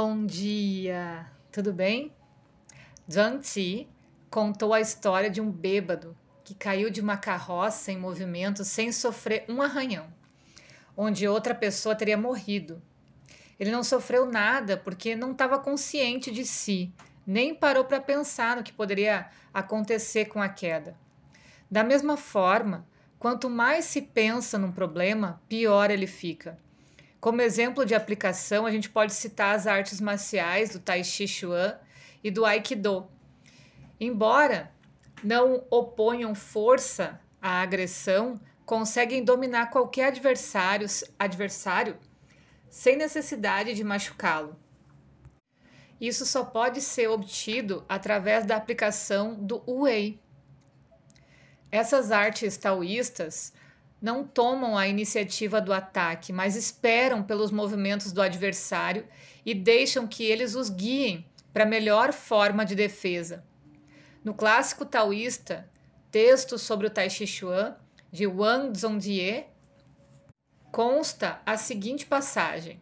Bom dia, tudo bem? Ti contou a história de um bêbado que caiu de uma carroça em movimento sem sofrer um arranhão, onde outra pessoa teria morrido. Ele não sofreu nada porque não estava consciente de si, nem parou para pensar no que poderia acontecer com a queda. Da mesma forma, quanto mais se pensa num problema, pior ele fica. Como exemplo de aplicação, a gente pode citar as artes marciais do Tai Chi Chuan e do Aikido. Embora não oponham força à agressão, conseguem dominar qualquer adversário, adversário sem necessidade de machucá-lo. Isso só pode ser obtido através da aplicação do Wei. Essas artes taoístas não tomam a iniciativa do ataque, mas esperam pelos movimentos do adversário e deixam que eles os guiem para a melhor forma de defesa. No clássico taoísta, texto sobre o Tai Chi Chuan, de Wang Zhongjie, consta a seguinte passagem: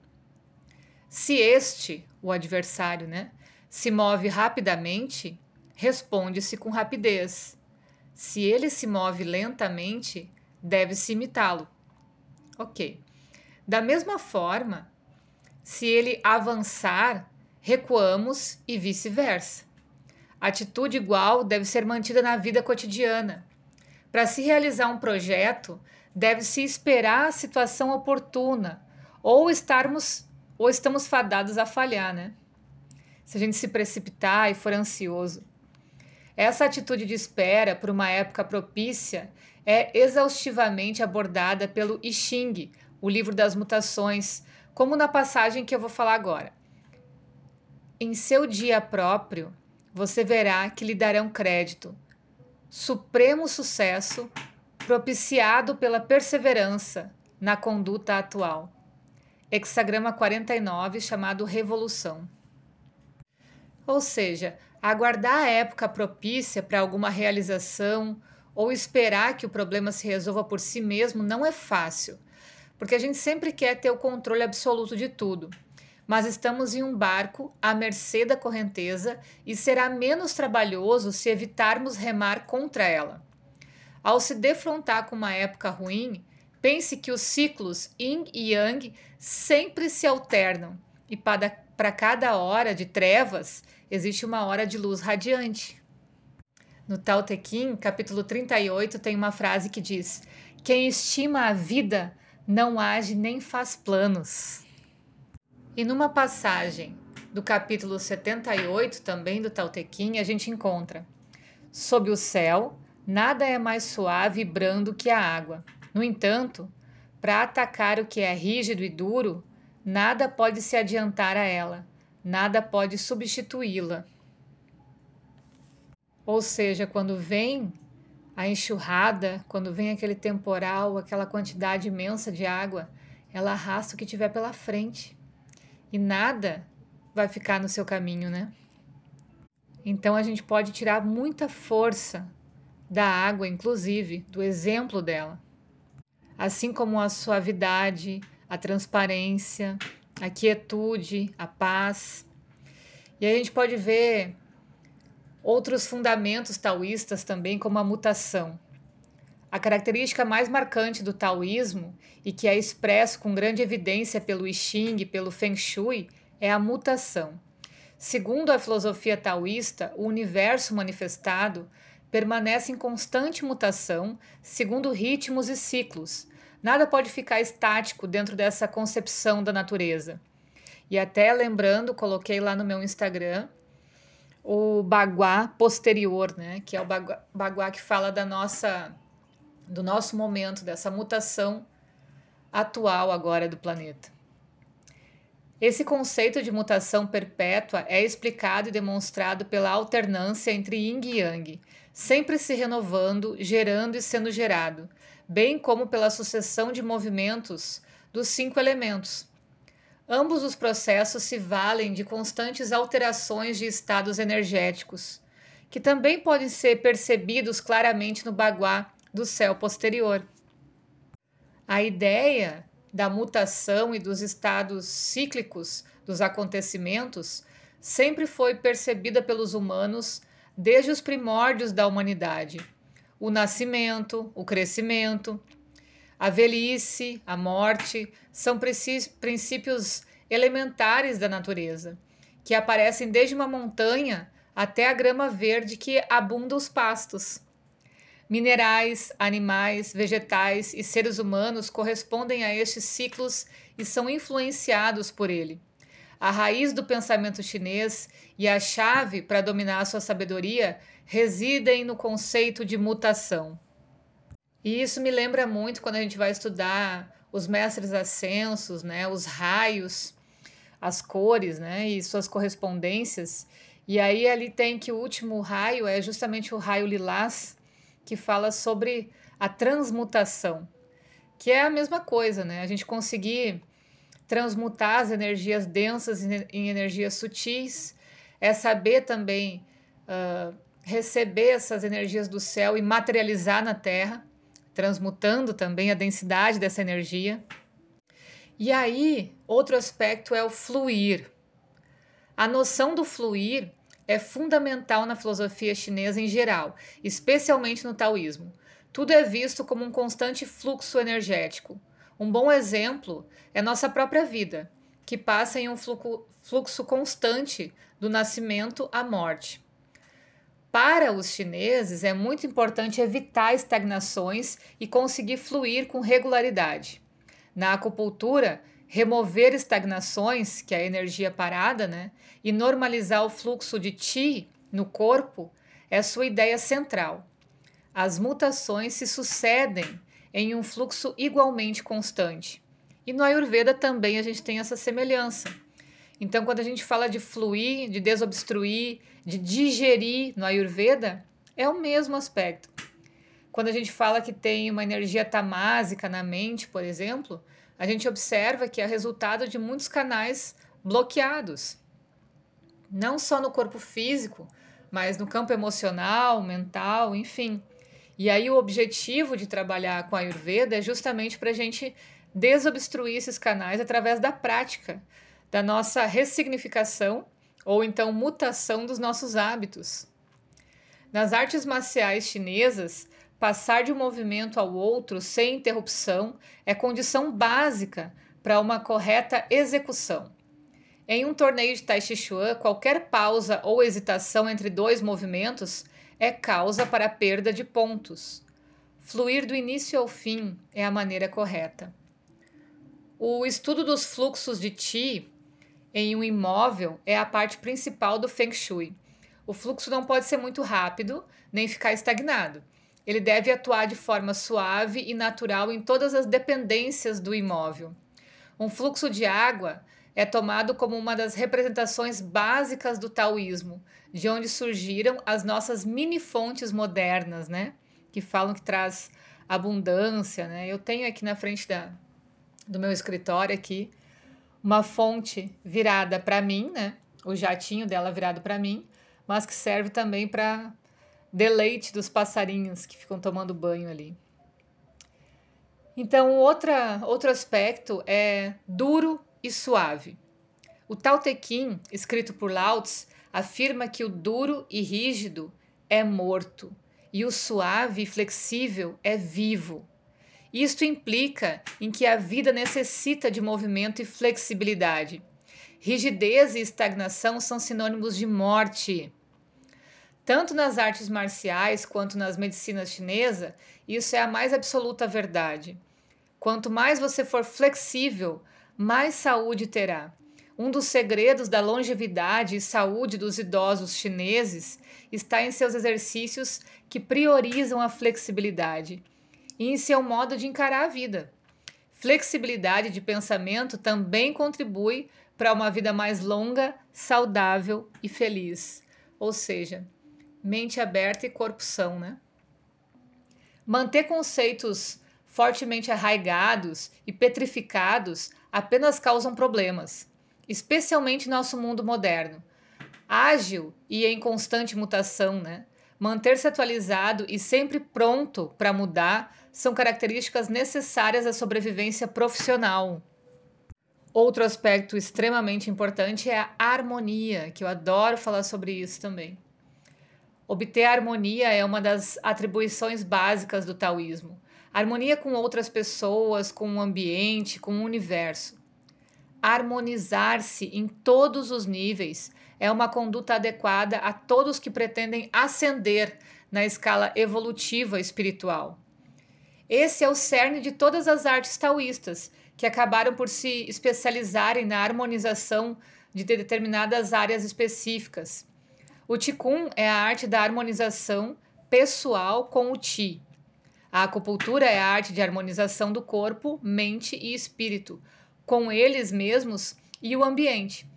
Se este, o adversário, né, se move rapidamente, responde-se com rapidez. Se ele se move lentamente, deve-se imitá-lo. Ok. Da mesma forma, se ele avançar, recuamos e vice-versa. Atitude igual deve ser mantida na vida cotidiana. Para se realizar um projeto, deve-se esperar a situação oportuna ou estarmos ou estamos fadados a falhar, né? Se a gente se precipitar e for ansioso. Essa atitude de espera por uma época propícia é exaustivamente abordada pelo I Ching, o livro das mutações, como na passagem que eu vou falar agora. Em seu dia próprio, você verá que lhe darão crédito, supremo sucesso propiciado pela perseverança na conduta atual. Hexagrama 49, chamado Revolução. Ou seja, aguardar a época propícia para alguma realização ou esperar que o problema se resolva por si mesmo não é fácil, porque a gente sempre quer ter o controle absoluto de tudo. Mas estamos em um barco à mercê da correnteza e será menos trabalhoso se evitarmos remar contra ela. Ao se defrontar com uma época ruim, pense que os ciclos yin e yang sempre se alternam e para, para cada hora de trevas existe uma hora de luz radiante. No Tao Te Ching, capítulo 38, tem uma frase que diz: Quem estima a vida não age nem faz planos. E numa passagem do capítulo 78, também do Tao Te Ching, a gente encontra: Sob o céu, nada é mais suave e brando que a água. No entanto, para atacar o que é rígido e duro, nada pode se adiantar a ela, nada pode substituí-la. Ou seja, quando vem a enxurrada, quando vem aquele temporal, aquela quantidade imensa de água, ela arrasta o que tiver pela frente. E nada vai ficar no seu caminho, né? Então a gente pode tirar muita força da água, inclusive, do exemplo dela. Assim como a suavidade, a transparência, a quietude, a paz. E a gente pode ver outros fundamentos taoístas também, como a mutação. A característica mais marcante do taoísmo e que é expresso com grande evidência pelo I Ching e pelo Feng Shui é a mutação. Segundo a filosofia taoísta, o universo manifestado permanece em constante mutação, segundo ritmos e ciclos. Nada pode ficar estático dentro dessa concepção da natureza. E até lembrando, coloquei lá no meu Instagram o baguá posterior, né? Que é o baguá, baguá que fala da nossa, do nosso momento, dessa mutação atual agora do planeta. Esse conceito de mutação perpétua é explicado e demonstrado pela alternância entre yin e yang, sempre se renovando, gerando e sendo gerado, bem como pela sucessão de movimentos dos cinco elementos, Ambos os processos se valem de constantes alterações de estados energéticos, que também podem ser percebidos claramente no baguá do céu posterior. A ideia da mutação e dos estados cíclicos dos acontecimentos sempre foi percebida pelos humanos desde os primórdios da humanidade. O nascimento, o crescimento, a velhice, a morte são princípios elementares da natureza, que aparecem desde uma montanha até a grama verde que abunda os pastos. Minerais, animais, vegetais e seres humanos correspondem a estes ciclos e são influenciados por ele. A raiz do pensamento chinês e a chave para dominar sua sabedoria residem no conceito de mutação. E isso me lembra muito quando a gente vai estudar os mestres ascensos, né, os raios, as cores, né, e suas correspondências. E aí ali tem que o último raio é justamente o raio lilás, que fala sobre a transmutação, que é a mesma coisa, né? A gente conseguir transmutar as energias densas em energias sutis, é saber também uh, receber essas energias do céu e materializar na Terra, transmutando também a densidade dessa energia. E aí, outro aspecto é o fluir. A noção do fluir é fundamental na filosofia chinesa em geral, especialmente no taoísmo. Tudo é visto como um constante fluxo energético. Um bom exemplo é nossa própria vida, que passa em um fluxo constante do nascimento à morte. Para os chineses, é muito importante evitar estagnações e conseguir fluir com regularidade. Na acupuntura, remover estagnações, que é a energia parada, né, e normalizar o fluxo de Qi no corpo é sua ideia central. As mutações se sucedem em um fluxo igualmente constante. E no Ayurveda também a gente tem essa semelhança. Então, quando a gente fala de fluir, de desobstruir, de digerir no Ayurveda, é o mesmo aspecto. Quando a gente fala que tem uma energia tamásica na mente, por exemplo, a gente observa que é resultado de muitos canais bloqueados. Não só no corpo físico, mas no campo emocional, mental, enfim. E aí o objetivo de trabalhar com a Ayurveda é justamente para a gente desobstruir esses canais através da prática, da nossa ressignificação ou então mutação dos nossos hábitos. Nas artes marciais chinesas, passar de um movimento ao outro sem interrupção é condição básica para uma correta execução. Em um torneio de Tai Chi Chuan, qualquer pausa ou hesitação entre dois movimentos é causa para a perda de pontos. Fluir do início ao fim é a maneira correta. O estudo dos fluxos de Qi em um imóvel é a parte principal do Feng Shui. O fluxo não pode ser muito rápido nem ficar estagnado. Ele deve atuar de forma suave e natural em todas as dependências do imóvel. Um fluxo de água é tomado como uma das representações básicas do taoísmo, de onde surgiram as nossas mini fontes modernas, né? Que falam que traz abundância, né? Eu tenho aqui na frente da, do meu escritório aqui uma fonte virada para mim, né? O jatinho dela virado para mim, mas que serve também para deleite dos passarinhos que ficam tomando banho ali. Então, outra, outro aspecto é duro e suave. O Tao Te Ching, escrito por Lao Tzu, afirma que o duro e rígido é morto e o suave e flexível é vivo. Isto implica em que a vida necessita de movimento e flexibilidade. Rigidez e estagnação são sinônimos de morte. Tanto nas artes marciais quanto nas medicinas chinesas, isso é a mais absoluta verdade. Quanto mais você for flexível, mais saúde terá. Um dos segredos da longevidade e saúde dos idosos chineses está em seus exercícios que priorizam a flexibilidade e em seu modo de encarar a vida. Flexibilidade de pensamento também contribui para uma vida mais longa, saudável e feliz. Ou seja, mente aberta e corpo são, né? Manter conceitos fortemente arraigados e petrificados apenas causam problemas, especialmente no nosso mundo moderno. Ágil e em constante mutação, né? Manter-se atualizado e sempre pronto para mudar são características necessárias à sobrevivência profissional. Outro aspecto extremamente importante é a harmonia, que eu adoro falar sobre isso também. Obter harmonia é uma das atribuições básicas do taoísmo. Harmonia com outras pessoas, com o ambiente, com o universo. Harmonizar-se em todos os níveis é uma conduta adequada a todos que pretendem ascender na escala evolutiva espiritual. Esse é o cerne de todas as artes taoístas, que acabaram por se especializarem na harmonização de determinadas áreas específicas. O Qigong é a arte da harmonização pessoal com o Qi. A acupuntura é a arte de harmonização do corpo, mente e espírito, com eles mesmos e o ambiente.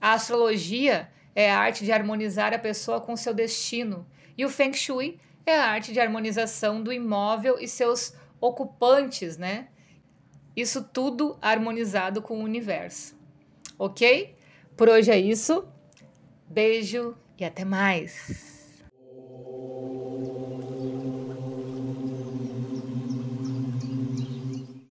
A astrologia é a arte de harmonizar a pessoa com seu destino, e o Feng Shui é a arte de harmonização do imóvel e seus ocupantes, né? Isso tudo harmonizado com o universo. Ok? Por hoje é isso. Beijo e até mais!